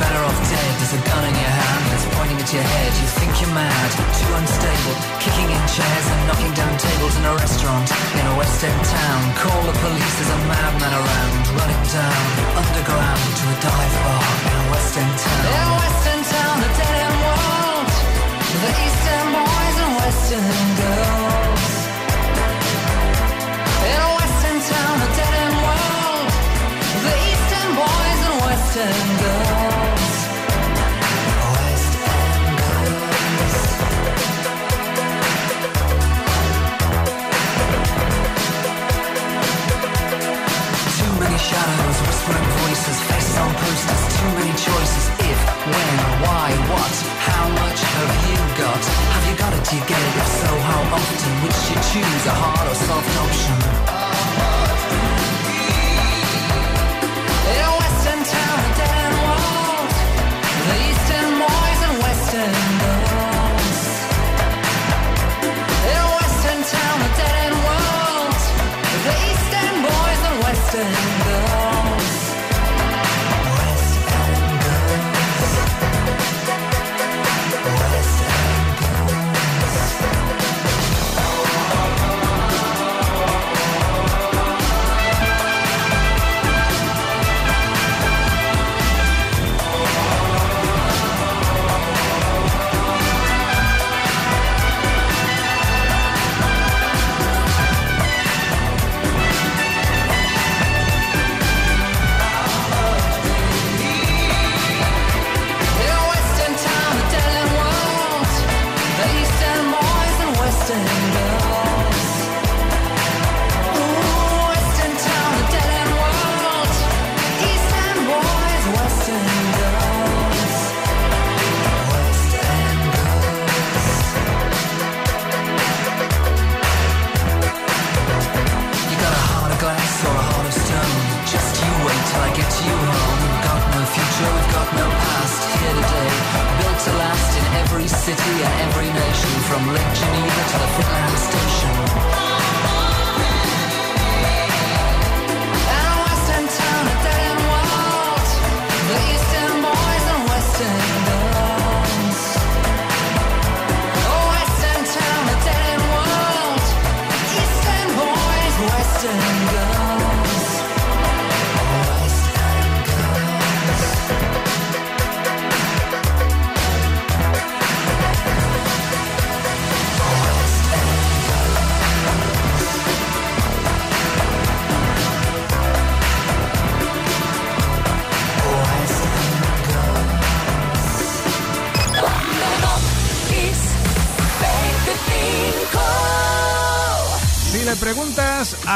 better off dead. There's a gun in your hand that's pointing at your head. You think you're mad, too unstable Kicking in chairs and knocking down tables in a restaurant In a West End town. Call the police, there's a madman around. Running down, underground to a dive bar In a West End town. In a West End town, the dead end world. The East End boys and West End girls. In a West End town, a dead end world. The East End boys and West End girls. different voices, faces on posters, too many choices. If, when, why, what, how much have you got? Have you got it? Do you get it? If so, how often would you choose a hard or soft option?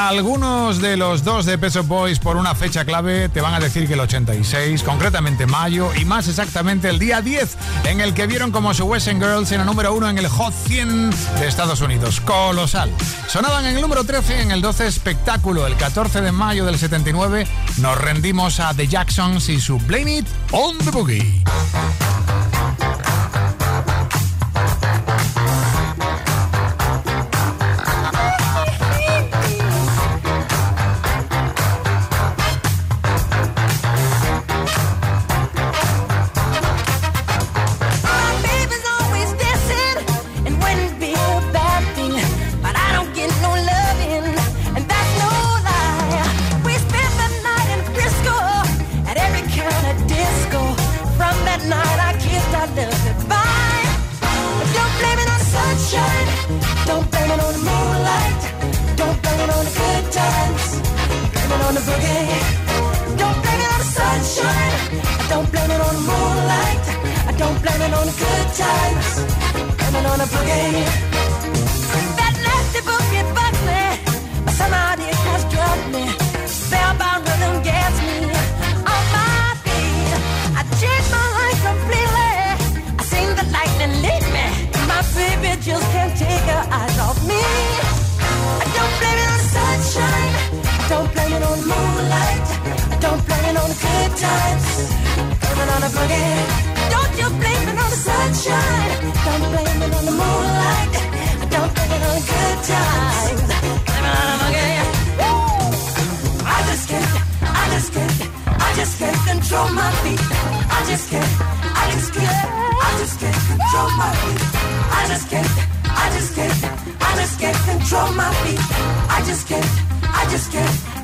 Algunos de los dos de Peso Boys por una fecha clave te van a decir que el 86, concretamente mayo y más exactamente el día 10, en el que vieron como su Western Girls en el número 1 en el Hot 100 de Estados Unidos. Colosal. Sonaban en el número 13 en el 12 espectáculo. El 14 de mayo del 79 nos rendimos a The Jacksons y su Blame It on the Boogie. on a boogie. Don't you blame it on the sunshine. Don't blame it on the moonlight. Don't blame it on the good times. Blame it on a boogie. Woo! I just can't, I just can't, I just can't control my feet. I just can't, I just can't, I just can't control my feet. I just can't, I just can't, I just can't control my feet. I just can't, I just can't.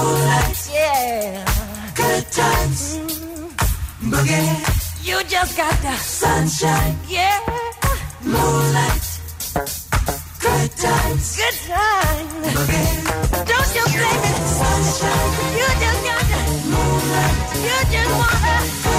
Moonlight, yeah, good times, boogie. You just got the sunshine, yeah, moonlight, good times, good times, boogie. Don't you blame it, sunshine. You just got the moonlight. You just want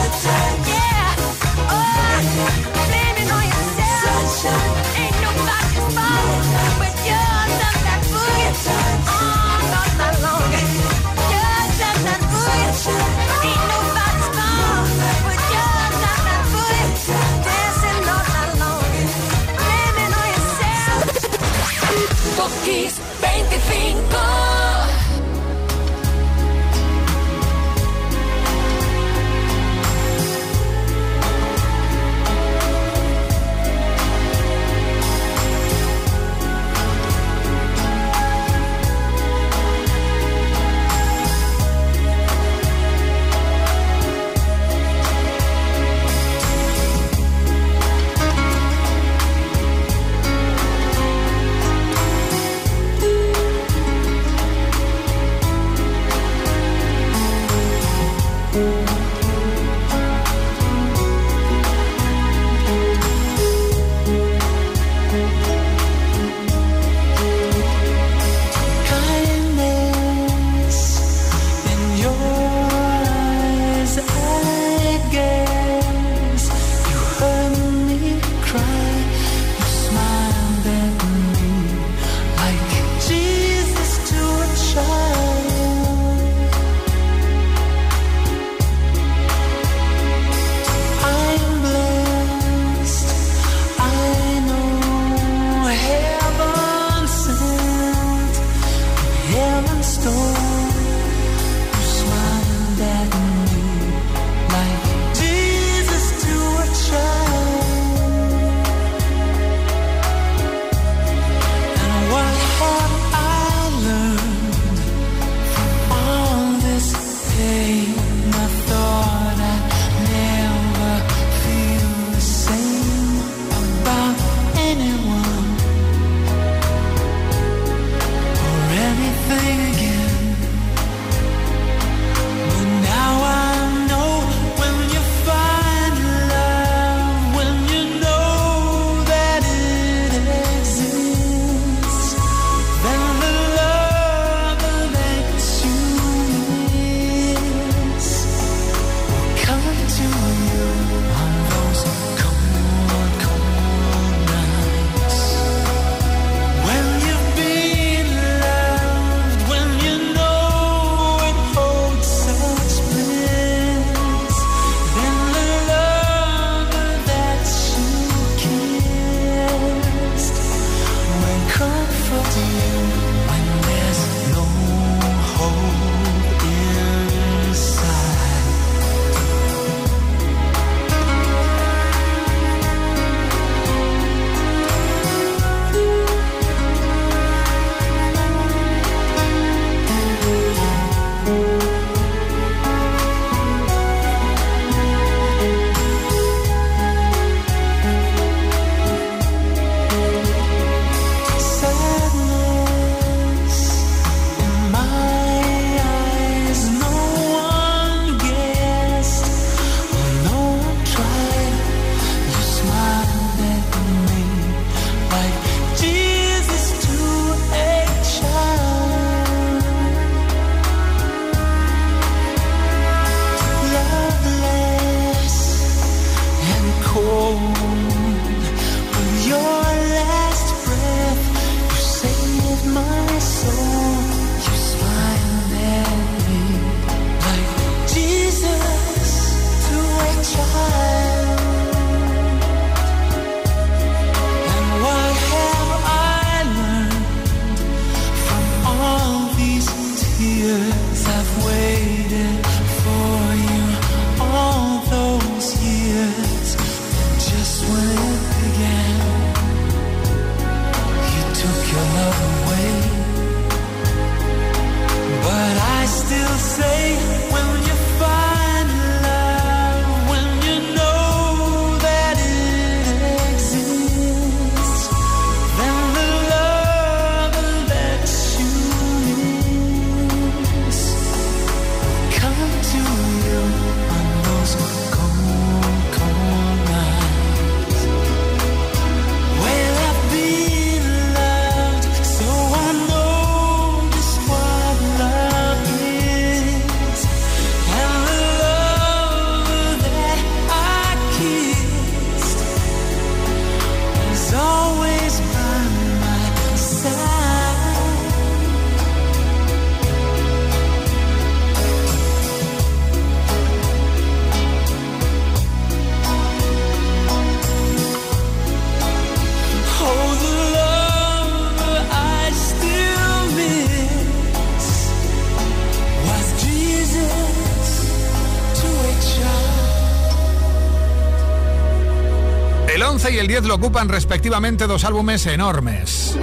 10 lo ocupan respectivamente dos álbumes enormes.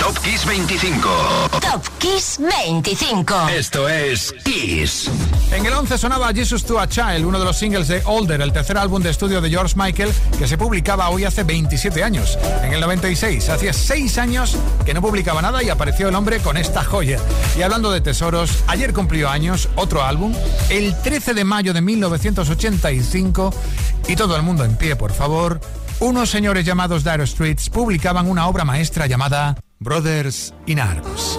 Top Kiss 25. Top Kiss 25. Esto es Kiss. En el 11 sonaba Jesus to a Child, uno de los singles de Older, el tercer álbum de estudio de George Michael, que se publicaba hoy hace 27 años. En el 96, hacía 6 años que no publicaba nada y apareció el hombre con esta joya. Y hablando de tesoros, ayer cumplió años otro álbum, el 13 de mayo de 1985, y todo el mundo en pie, por favor. Unos señores llamados Dire Streets publicaban una obra maestra llamada Brothers in Arms.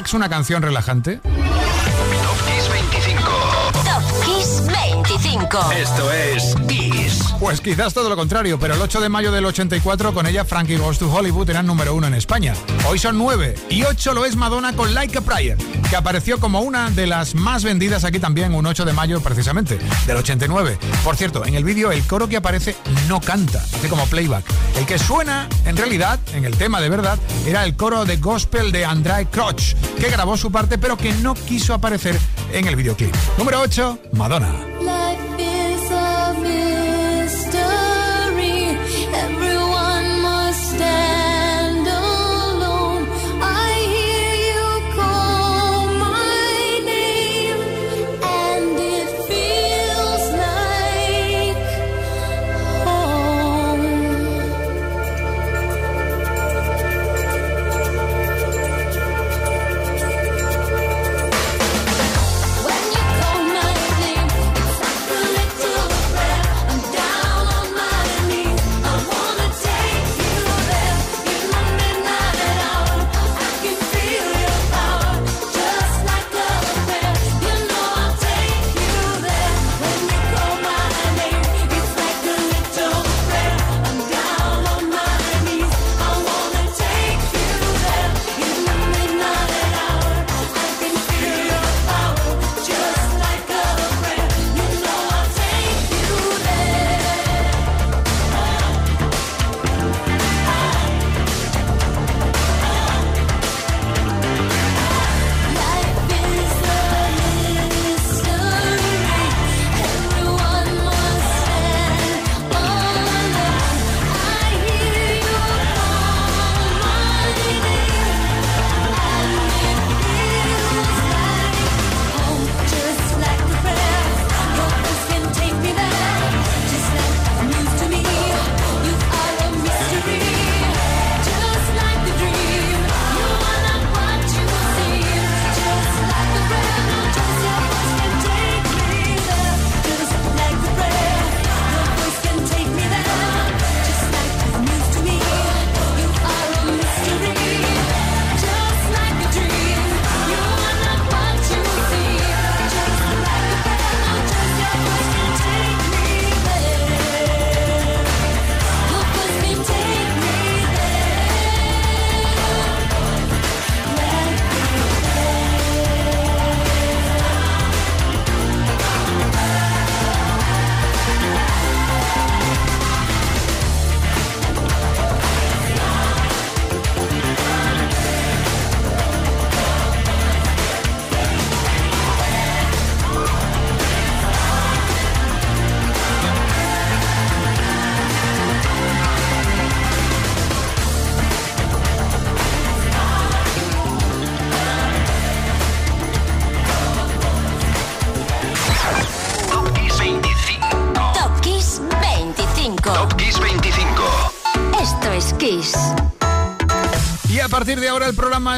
¿Es Relax una canción relajante? Top Kiss 25. Top Kiss 25. Esto es Kiss. Pues quizás todo lo contrario, pero el 8 de mayo del 84 con ella Frankie Goes to Hollywood eran número uno en España. Hoy son nueve y ocho lo es Madonna con Like a Prayer, que apareció como una de las más vendidas aquí también un 8 de mayo precisamente, del 89. Por cierto, en el vídeo el coro que aparece no canta, hace como playback. El que suena, en realidad, en el tema de verdad, era el coro de gospel de Andrei Crotch, que grabó su parte pero que no quiso aparecer en el videoclip. Número 8, Madonna.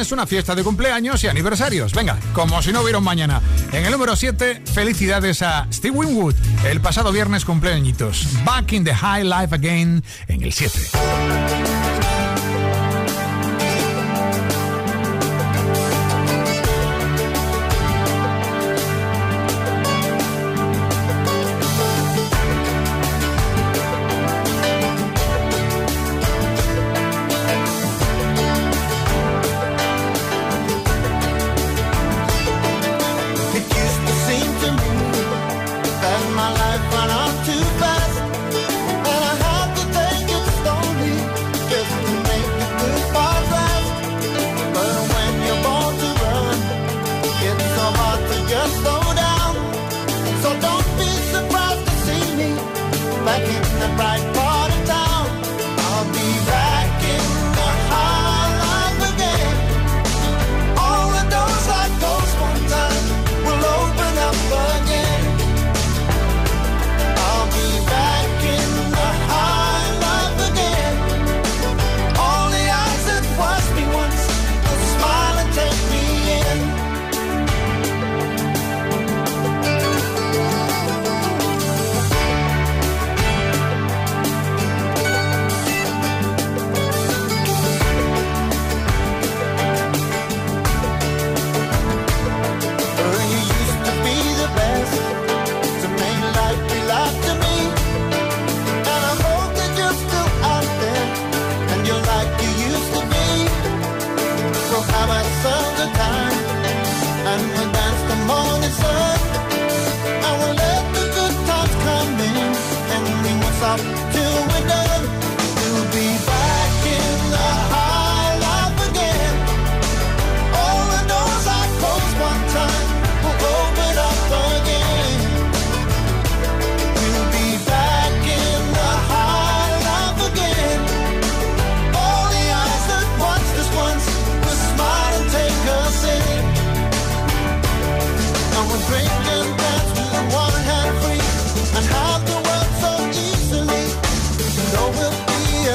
Es una fiesta de cumpleaños y aniversarios. Venga, como si no hubiera mañana. En el número 7, felicidades a Steve Winwood. El pasado viernes cumpleañitos. Back in the High Life Again en el 7.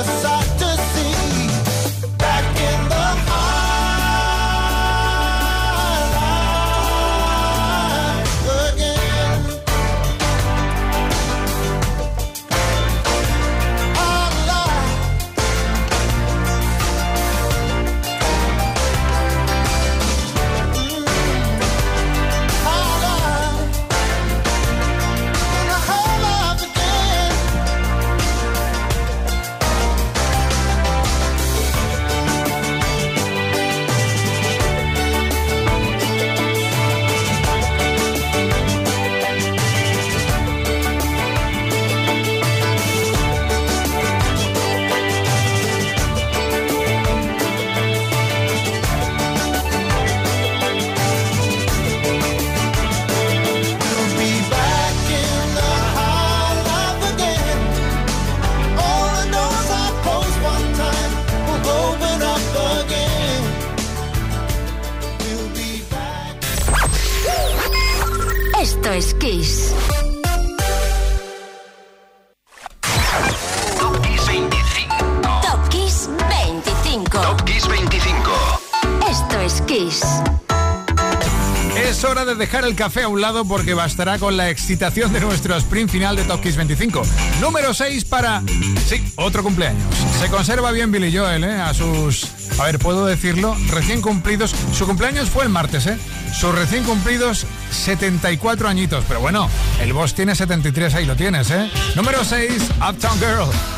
Dejar el café a un lado porque bastará con la excitación de nuestro sprint final de Top Kiss 25. Número 6 para... Sí, otro cumpleaños. Se conserva bien Billy Joel, ¿eh? A sus... A ver, ¿puedo decirlo? Recién cumplidos... Su cumpleaños fue el martes, ¿eh? Sus recién cumplidos 74 añitos. Pero bueno, el boss tiene 73, ahí lo tienes, ¿eh? Número 6, Uptown Girl.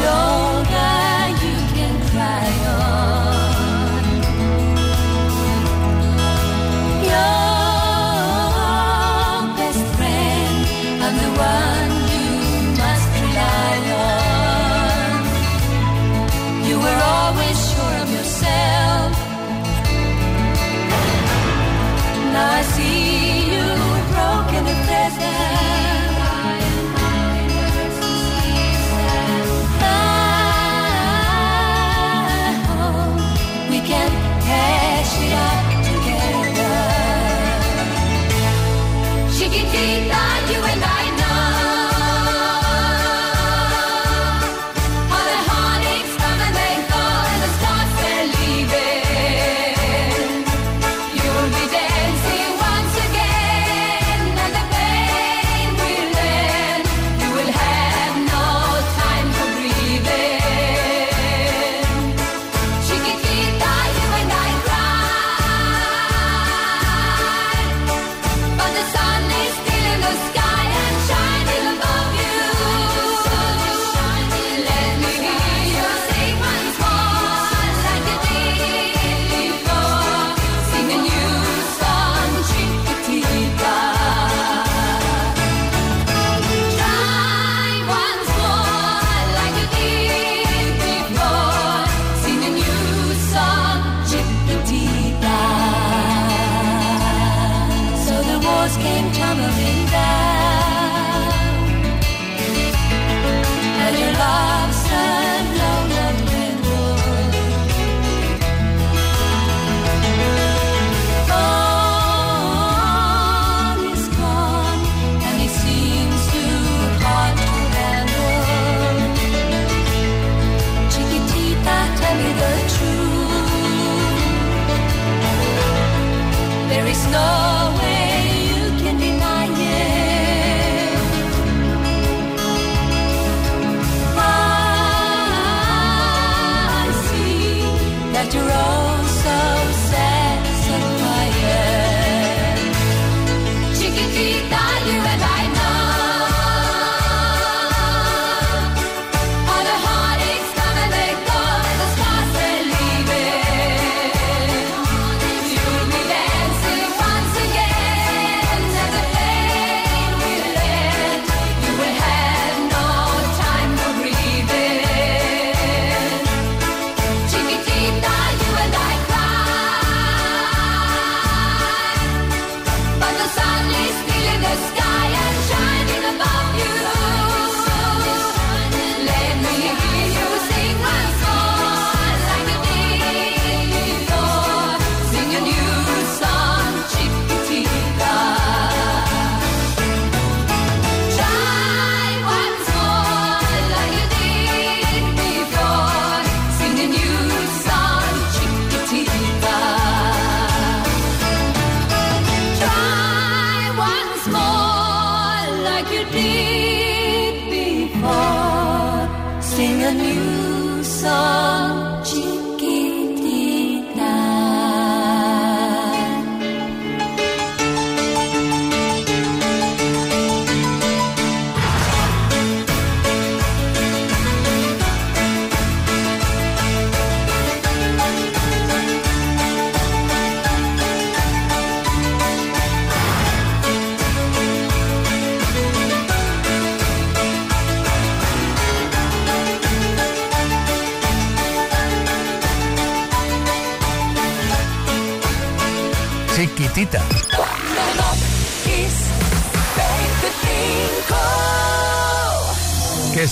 shoulder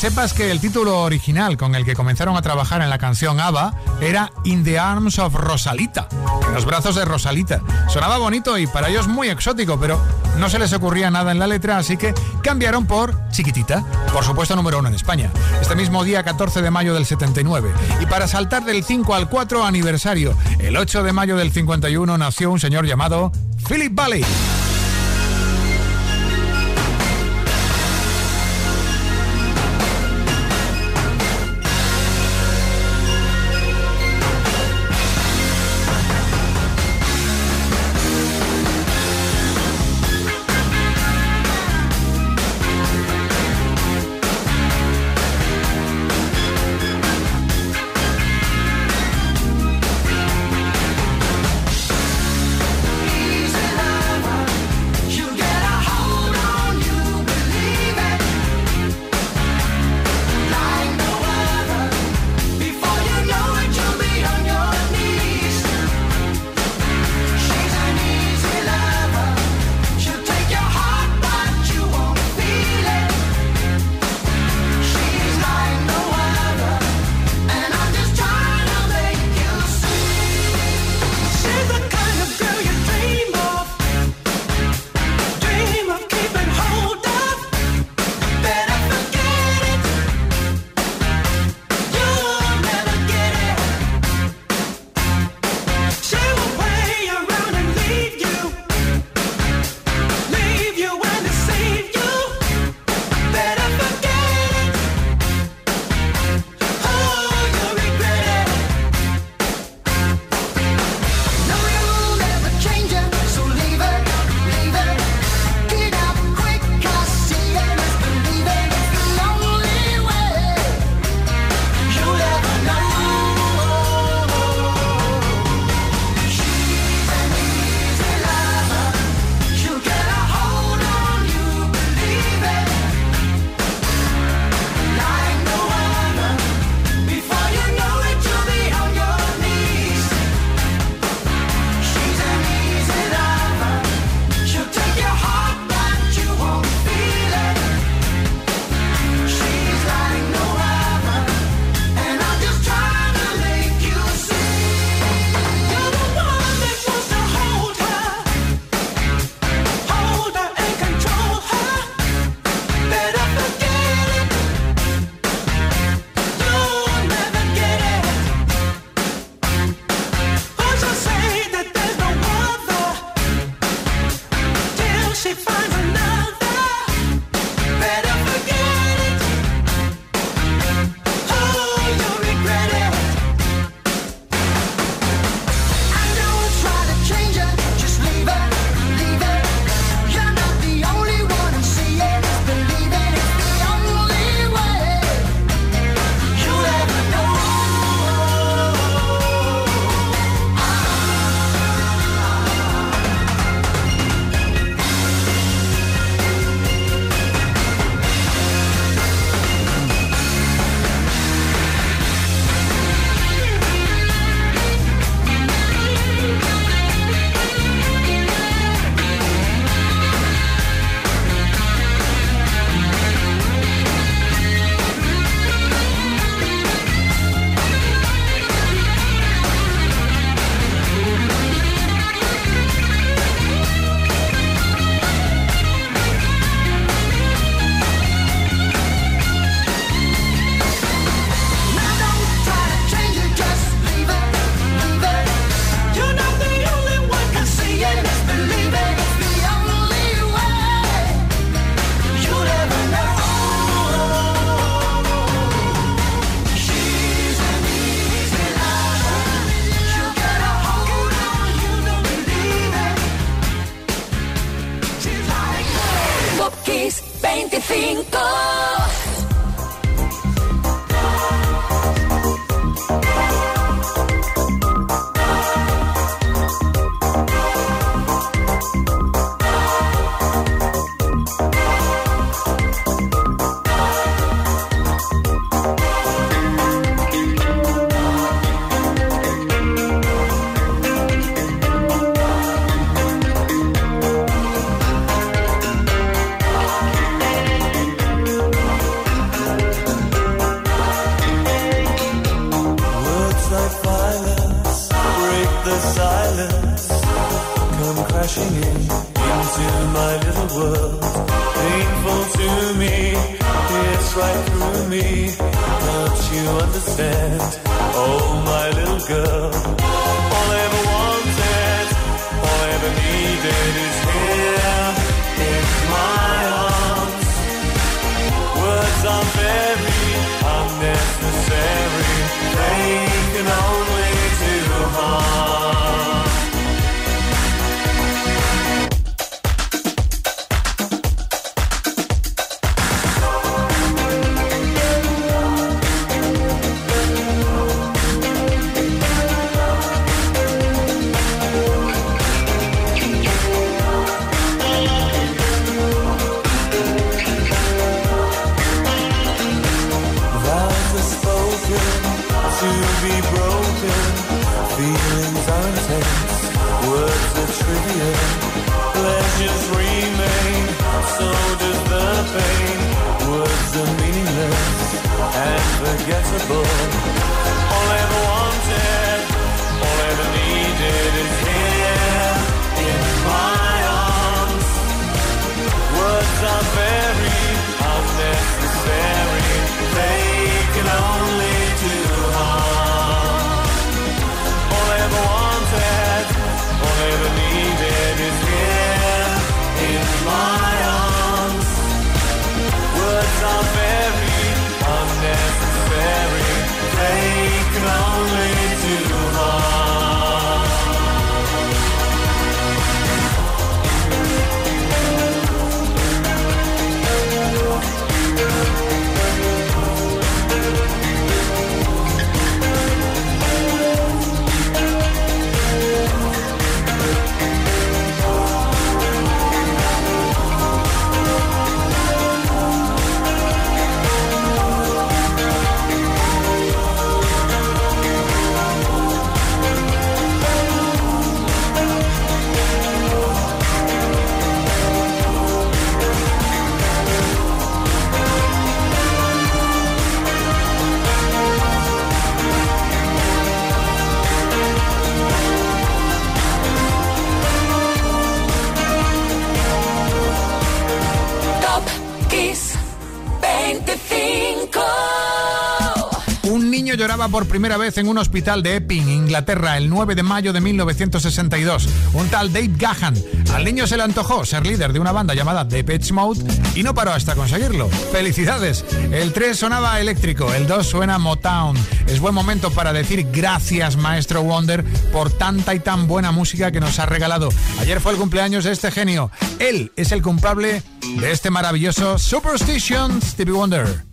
sepas que el título original con el que comenzaron a trabajar en la canción ABBA era In the Arms of Rosalita, en los brazos de Rosalita. Sonaba bonito y para ellos muy exótico, pero no se les ocurría nada en la letra, así que cambiaron por Chiquitita, por supuesto número uno en España, este mismo día 14 de mayo del 79. Y para saltar del 5 al 4 aniversario, el 8 de mayo del 51 nació un señor llamado Philip Valley. Rushing in into my little world. Painful to me, it's right through me. Don't you understand? Oh, my little girl. All I ever wanted, all I ever needed is por primera vez en un hospital de Epping, Inglaterra, el 9 de mayo de 1962. Un tal Dave Gahan. Al niño se le antojó ser líder de una banda llamada Depeche Mode y no paró hasta conseguirlo. ¡Felicidades! El 3 sonaba eléctrico, el 2 suena Motown. Es buen momento para decir gracias, maestro Wonder, por tanta y tan buena música que nos ha regalado. Ayer fue el cumpleaños de este genio. Él es el culpable de este maravilloso Superstition, Stevie Wonder.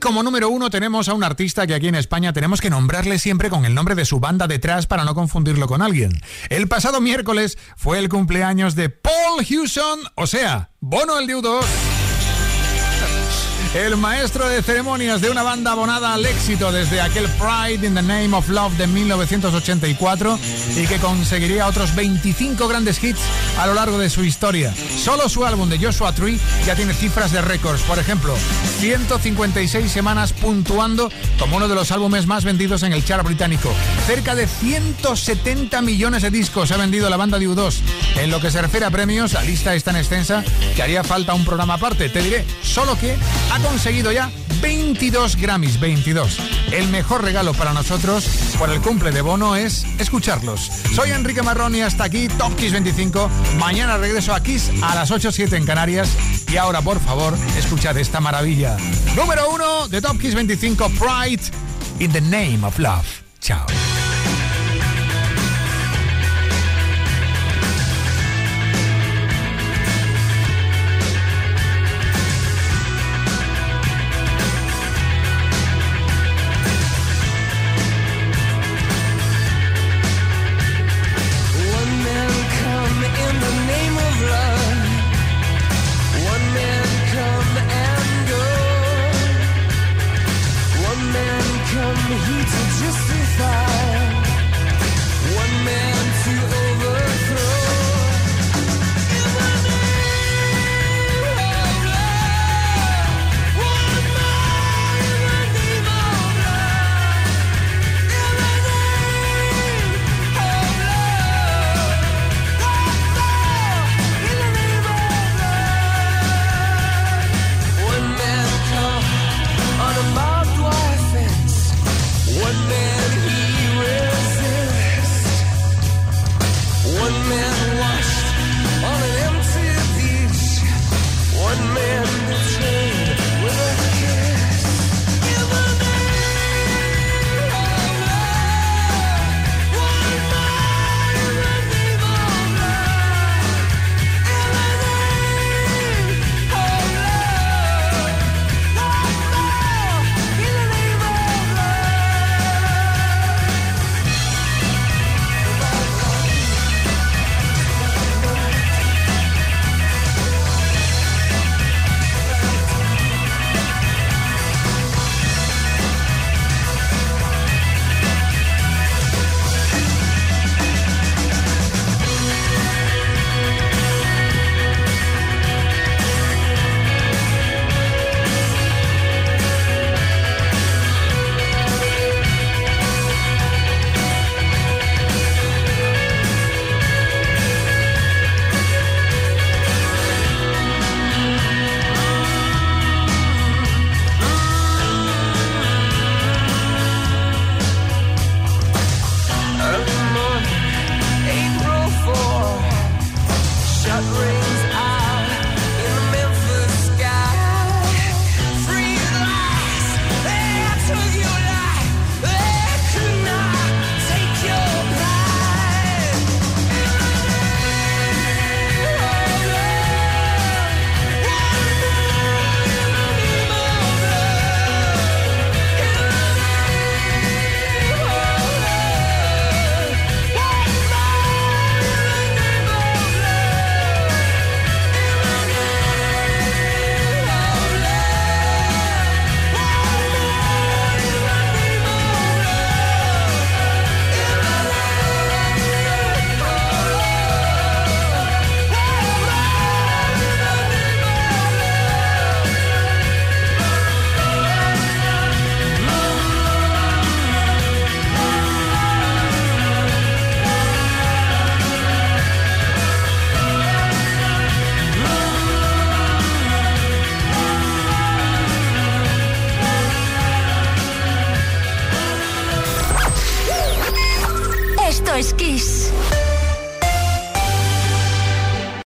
Como número uno tenemos a un artista que aquí en España tenemos que nombrarle siempre con el nombre de su banda detrás para no confundirlo con alguien. El pasado miércoles fue el cumpleaños de Paul Hewson, o sea, Bono el 2 el maestro de ceremonias de una banda abonada al éxito desde aquel Pride in the Name of Love de 1984 y que conseguiría otros 25 grandes hits a lo largo de su historia. Solo su álbum de Joshua Tree ya tiene cifras de récords. Por ejemplo, 156 semanas puntuando como uno de los álbumes más vendidos en el chart británico. Cerca de 170 millones de discos ha vendido la banda de U2. En lo que se refiere a premios, la lista es tan extensa que haría falta un programa aparte. Te diré, solo que conseguido ya 22 Grammys, 22. El mejor regalo para nosotros por el cumple de Bono es escucharlos. Soy Enrique Marrón y hasta aquí Top Kiss 25. Mañana regreso a Kiss a las 8.07 en Canarias. Y ahora, por favor, escuchad esta maravilla. Número uno de Top Kiss 25, Pride in the Name of Love. Chao.